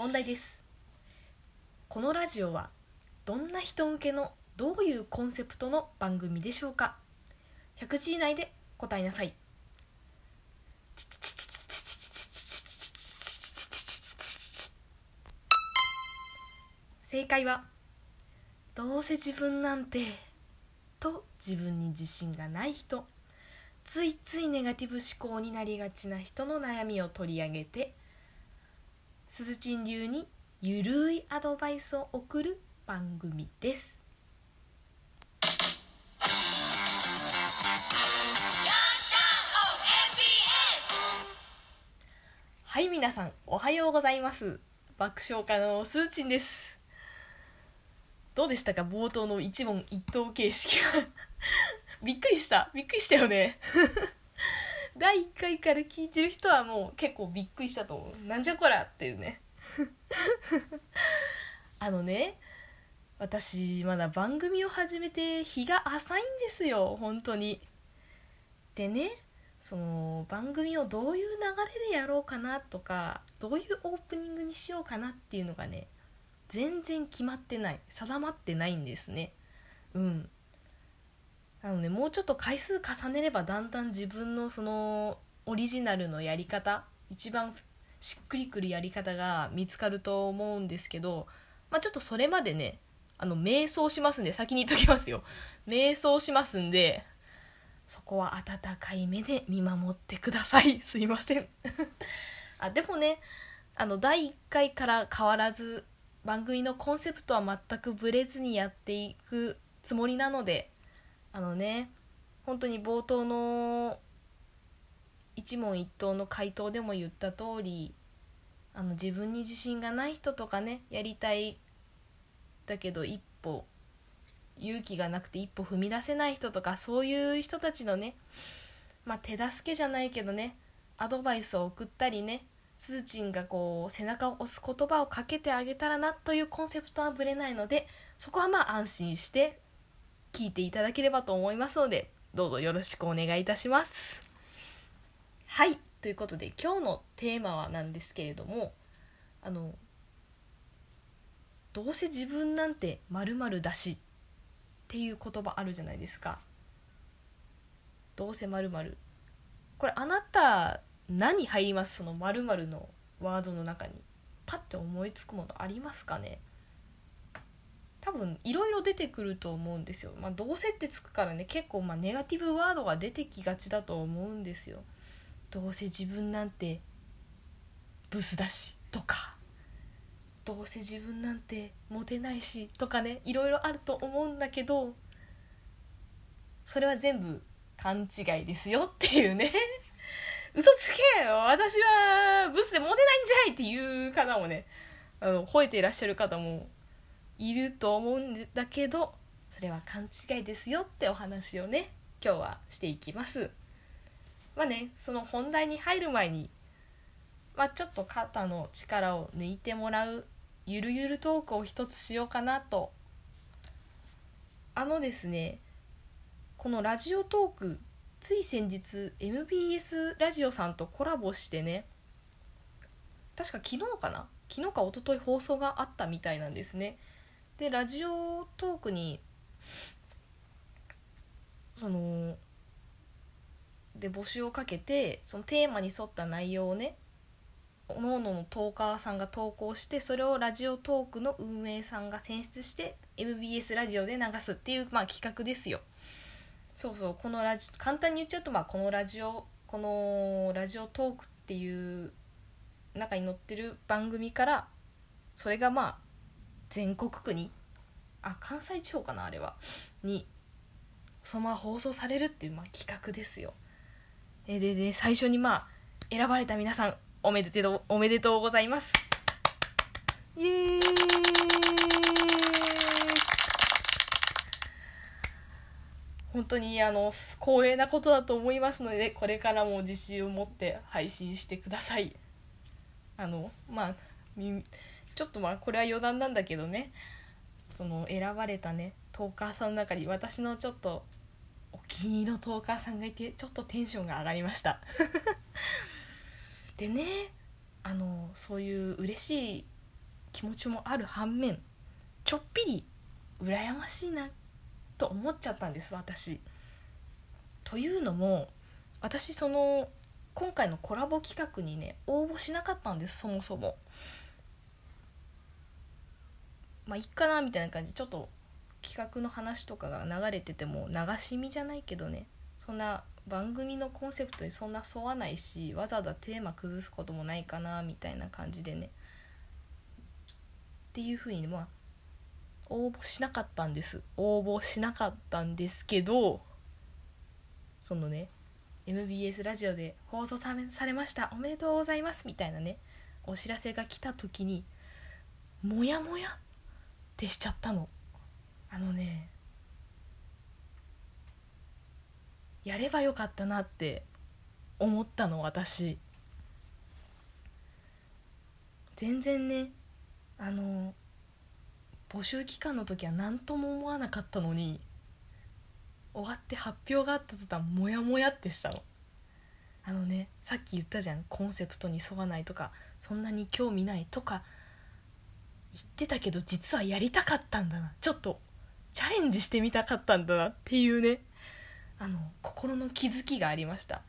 問題です。このラジオはどんな人向けのどういうコンセプトの番組でしょうか。100字以内で答えなさい。正解はどうせ自分なんてと自分に自信がない人。ついついネガティブ思考になりがちな人の悩みを取り上げてすずちん流にゆるいアドバイスを送る番組です。はい皆さんおはようございます。爆笑家のすーちんです。どうでしたか？冒頭の一問一答形式は。びっくりした。びっくりしたよね。第1回から聞いてる人はもう結構びっくりしたと思う。なんじゃこらっていうね。あのね私まだ番組を始めて日が浅いんですよ。本当に。でねその番組をどういう流れでやろうかなとかどういうオープニングにしようかなっていうのがね全然決まってない。定まってないんですね。うんなのでもうちょっと回数重ねればだんだん自分のそのオリジナルのやり方一番しっくりくるやり方が見つかると思うんですけど、まあ、ちょっとそれまでねあの瞑想しますんで先に言っときますよ。瞑想しますんでそこは温かい目で見守ってください。すいません。あでもねあの第1回から変わらず番組のコンセプトは全くブレずにやっていくつもりなのであのね本当に冒頭の一問一答の回答でも言った通りあの自分に自信がない人とかねやりたいだけど一歩勇気がなくて一歩踏み出せない人とかそういう人たちのねまあ手助けじゃないけどねアドバイスを送ったりねすずちんがこう背中を押す言葉をかけてあげたらなというコンセプトはぶれないのでそこはまあ安心して聞いていただければと思いますのでどうぞよろしくお願いいたします。はいということで今日のテーマはなんですけれどもあのどうせ自分なんてまるだしっていう言葉あるじゃないですか。どうせまるこれあなた何入ります？そのまるのワードの中に。パッて思いつくものありますかね？多分いろいろ出てくると思うんですよ。まあ、どうせってつくからね結構まあネガティブワードが出てきがちだと思うんですよ。どうせ自分なんてブスだしとかどうせ自分なんてモテないしとかねいろいろあると思うんだけどそれは全部勘違いですよっていうね 嘘つけよ私はブスでモテないんじゃいっていう方もねあの吠えていらっしゃる方もいると思うんだけどそれは勘違いですよってお話をね今日はしていきます。まあねその本題に入る前に、まあ、ちょっと肩の力を抜いてもらうゆるゆるトークを一つしようかなと。あのですねこのラジオトークつい先日 MBS ラジオさんとコラボしてね確か昨日かな？昨日か一昨日放送があったみたいなんですね。でラジオトークにそので募集をかけてそのテーマに沿った内容をねおのおののトーカーさんが投稿してそれをラジオトークの運営さんが選出して MBS ラジオで流すっていう、まあ、企画ですよ。そうそうこのラジ簡単に言っちゃうと、まあ、このラジオこのラジオトークっていう中に載ってる番組からそれがまあ全国区にあ関西地方かなあれはにそのまま放送されるっていう、まあ、企画ですよ。えでで最初にまあ選ばれた皆さんおめでとうおめでとうございます。イエーイ本当にあの光栄なことだと思いますのでこれからも自信を持って配信してください。あのまあちょっとまあこれは余談なんだけどねその選ばれたねトーカーさんの中に私のちょっとお気に入りのトーカーさんがいてちょっとテンションが上がりました でねあのそういう嬉しい気持ちもある反面ちょっぴり羨ましいなと思っちゃったんです私。というのも私その今回のコラボ企画にね応募しなかったんですそもそも。まあいっかなみたいな感じ。ちょっと企画の話とかが流れてても流し見じゃないけどね。そんな番組のコンセプトにそんな沿わないしわざわざテーマ崩すこともないかなみたいな感じでね。っていうふうにまあ応募しなかったんです。応募しなかったんですけどそのね MBS ラジオで放送されました。おめでとうございます。みたいなねお知らせが来た時にモヤモヤってしちゃったの。あのねやればよかったなって思ったの私。全然ねあの募集期間の時は何とも思わなかったのに終わって発表があった途端モヤモヤってしたの。あのねさっき言ったじゃんコンセプトに沿わないとかそんなに興味ないとか言ってたけど実はやりたかったんだな。ちょっとチャレンジしてみたかったんだなっていうね。あの心の気づきがありました。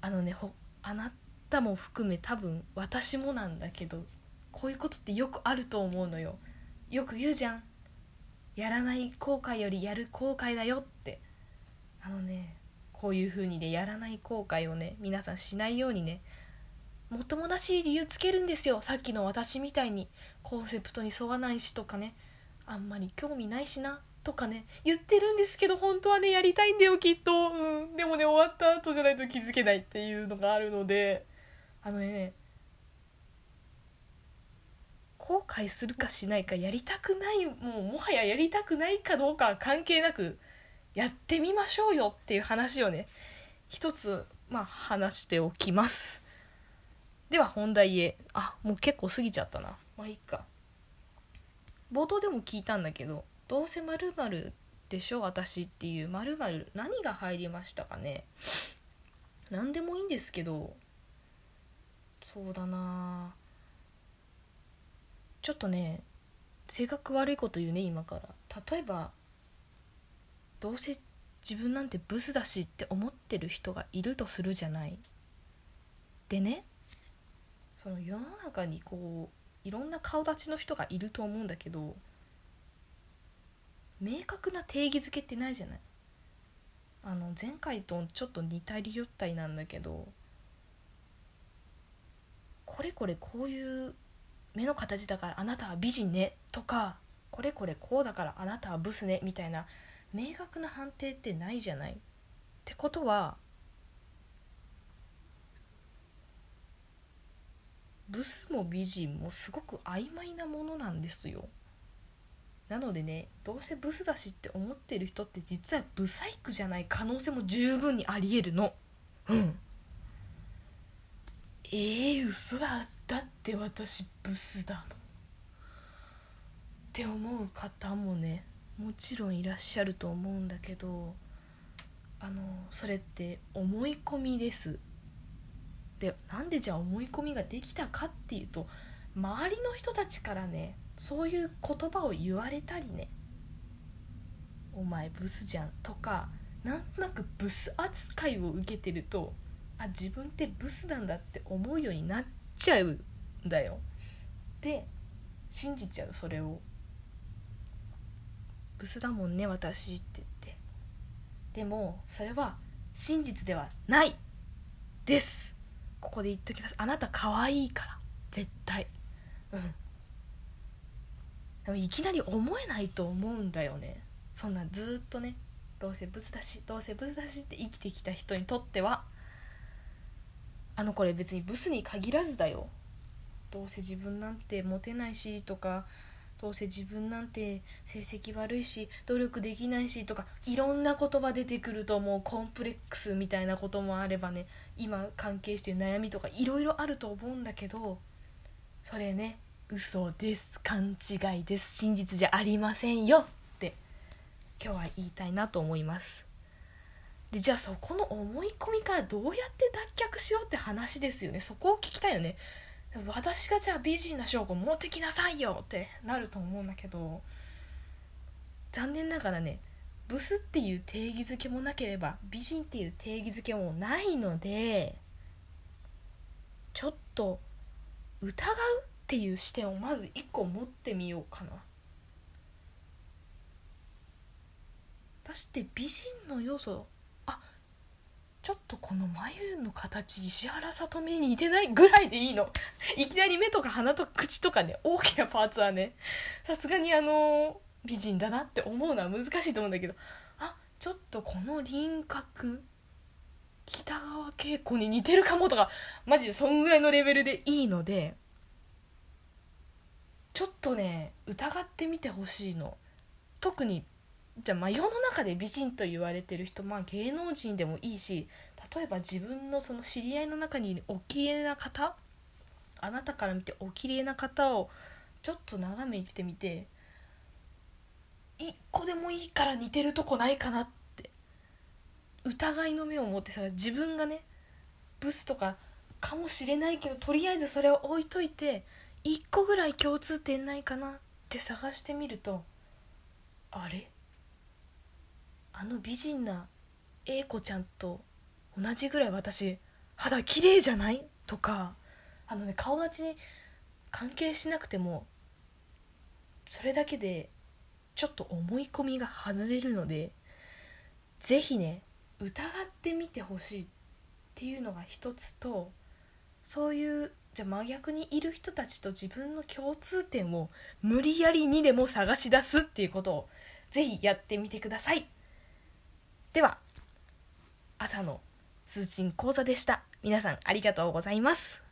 あのねほあなたも含め多分私もなんだけどこういうことってよくあると思うのよ。よく言うじゃん。やらない後悔よりやる後悔だよって。あのねこういう風にねやらない後悔をね皆さんしないようにねもっともらしい理由つけるんですよ。さっきの私みたいに。コンセプトに沿わないしとかね。あんまり興味ないしな。とかね。言ってるんですけど本当はねやりたいんだよきっと、うん、でもね終わった後じゃないと気づけないっていうのがあるので。あのね後悔するかしないかやりたくないもうもはややりたくないかどうかは関係なくやってみましょうよっていう話をね一つまあ話しておきます。では本題へ。あもう結構過ぎちゃったな。まあいいか。冒頭でも聞いたんだけどどうせまるでしょ私っていうまる何が入りましたかね。何でもいいんですけどそうだな。ちょっとね性格悪いこと言うね今から。例えばどうせ自分なんてブスだしって思ってる人がいるとするじゃない。でねその世の中にこういろんな顔立ちの人がいると思うんだけど明確な定義づけってないじゃない？あの前回とちょっと似たり寄ったりなんだけどこれこれこういう目の形だからあなたは美人ねとかこれこれこうだからあなたはブスねみたいな明確な判定ってないじゃない？ってことはブスも美人もすごく曖昧なものなんですよ。なのでねどうせブスだしって思ってる人って実はブサイクじゃない可能性も十分にありえるの。うん。えー、嘘だだって私ブスだもん。って思う方もねもちろんいらっしゃると思うんだけどあのそれって思い込みです。でなんでじゃあ思い込みができたかっていうと周りの人たちからねそういう言葉を言われたりね「お前ブスじゃん」とかなんとなくブス扱いを受けてるとあ自分ってブスなんだって思うようになっちゃうんだよ。で信じちゃうそれを。ブスだもんね私って言ってでもそれは真実ではないですここで言っときます。あなた可愛いから。絶対。うん。でもいきなり思えないと思うんだよね。そんなずっとね。どうせブスだしどうせブスだしって生きてきた人にとっては。あのこれ別にブスに限らずだよ。どうせ自分なんてモテないしとかどうせ自分なんて成績悪いし努力できないしとかいろんな言葉出てくると思う。コンプレックスみたいなこともあればね今関係してる悩みとかいろいろあると思うんだけどそれね嘘です。勘違いです。真実じゃありませんよ。って今日は言いたいなと思います。でじゃあそこの思い込みからどうやって脱却しようって話ですよね。そこを聞きたいよね。私がじゃあ美人な証拠持ってきなさいよってなると思うんだけど残念ながらねブスっていう定義づけもなければ美人っていう定義づけもないのでちょっと疑うっていう視点をまず一個持ってみようかな。私って美人の要素ちょっとこの眉の形石原さとみに似てないぐらいでいいの。いきなり目とか鼻と口とかね大きなパーツはね。さすがにあの美人だなって思うのは難しいと思うんだけど。あちょっとこの輪郭北川景子に似てるかもとかマジでそんぐらいのレベルでいいのでちょっとね疑ってみてほしいの。特にじゃあまあ世の中で美人と言われてる人まあ芸能人でもいいし例えば自分のその知り合いの中にいるお綺麗な方あなたから見てお綺麗な方をちょっと眺めてみて一個でもいいから似てるとこないかなって疑いの目を持ってさ自分がねブスとかかもしれないけどとりあえずそれを置いといて一個ぐらい共通点ないかなって探してみるとあれ？あの美人な A 子ちゃんと同じぐらい私肌綺麗じゃない？とかあのね顔立ちに関係しなくてもそれだけでちょっと思い込みが外れるので是非ね疑ってみてほしいっていうのが一つとそういうじゃあ真逆にいる人たちと自分の共通点を無理やりにでも探し出すっていうことを是非やってみてください。では朝の通信講座でした。皆さんありがとうございます。